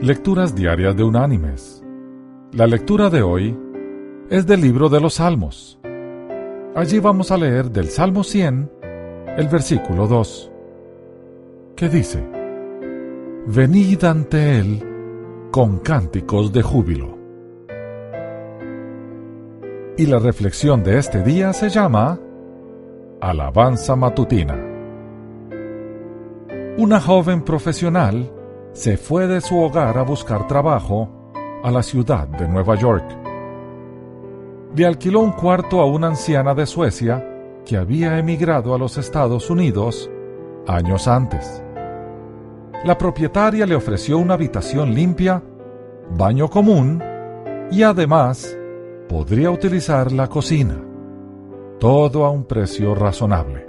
Lecturas Diarias de Unánimes. La lectura de hoy es del libro de los Salmos. Allí vamos a leer del Salmo 100, el versículo 2, que dice, Venid ante Él con cánticos de júbilo. Y la reflexión de este día se llama Alabanza Matutina. Una joven profesional se fue de su hogar a buscar trabajo a la ciudad de Nueva York. Le alquiló un cuarto a una anciana de Suecia que había emigrado a los Estados Unidos años antes. La propietaria le ofreció una habitación limpia, baño común y además podría utilizar la cocina. Todo a un precio razonable.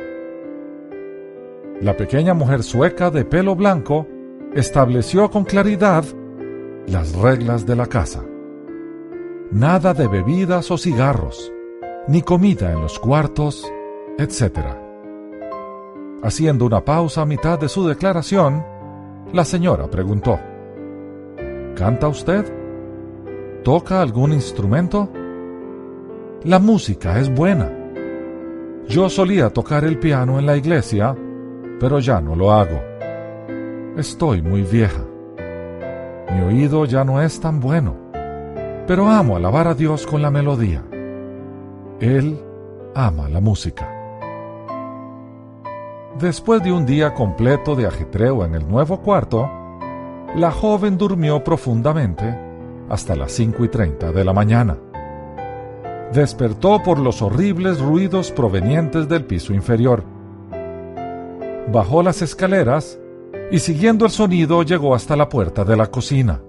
La pequeña mujer sueca de pelo blanco estableció con claridad las reglas de la casa. Nada de bebidas o cigarros, ni comida en los cuartos, etc. Haciendo una pausa a mitad de su declaración, la señora preguntó, ¿Canta usted? ¿Toca algún instrumento? La música es buena. Yo solía tocar el piano en la iglesia, pero ya no lo hago. Estoy muy vieja. Mi oído ya no es tan bueno, pero amo alabar a Dios con la melodía. Él ama la música. Después de un día completo de ajetreo en el nuevo cuarto, la joven durmió profundamente hasta las 5 y 30 de la mañana. Despertó por los horribles ruidos provenientes del piso inferior. Bajó las escaleras y siguiendo el sonido llegó hasta la puerta de la cocina.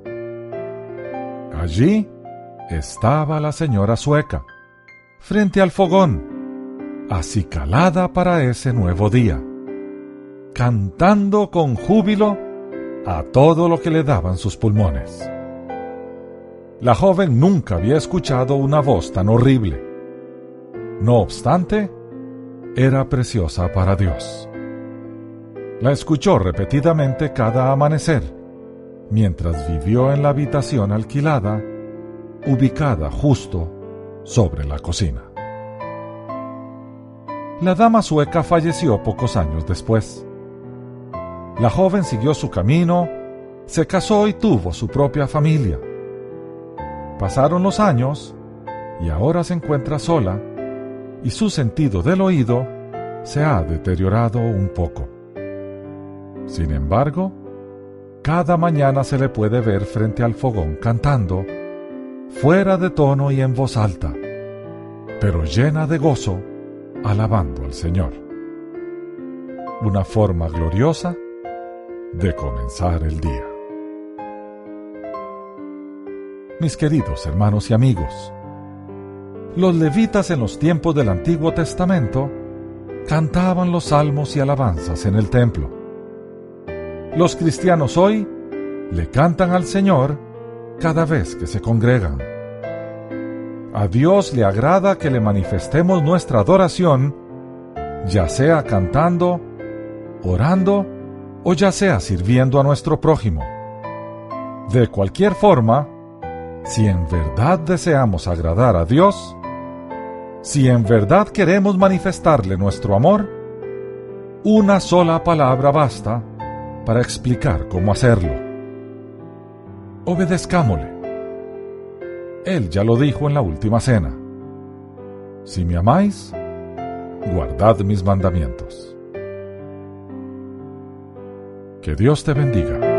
Allí estaba la señora sueca, frente al fogón, acicalada para ese nuevo día, cantando con júbilo a todo lo que le daban sus pulmones. La joven nunca había escuchado una voz tan horrible. No obstante, era preciosa para Dios. La escuchó repetidamente cada amanecer, mientras vivió en la habitación alquilada, ubicada justo sobre la cocina. La dama sueca falleció pocos años después. La joven siguió su camino, se casó y tuvo su propia familia. Pasaron los años y ahora se encuentra sola y su sentido del oído se ha deteriorado un poco. Sin embargo, cada mañana se le puede ver frente al fogón cantando, fuera de tono y en voz alta, pero llena de gozo, alabando al Señor. Una forma gloriosa de comenzar el día. Mis queridos hermanos y amigos, los levitas en los tiempos del Antiguo Testamento cantaban los salmos y alabanzas en el templo los cristianos hoy le cantan al Señor cada vez que se congregan. A Dios le agrada que le manifestemos nuestra adoración, ya sea cantando, orando o ya sea sirviendo a nuestro prójimo. De cualquier forma, si en verdad deseamos agradar a Dios, si en verdad queremos manifestarle nuestro amor, una sola palabra basta para explicar cómo hacerlo. Obedezcámosle. Él ya lo dijo en la última cena. Si me amáis, guardad mis mandamientos. Que Dios te bendiga.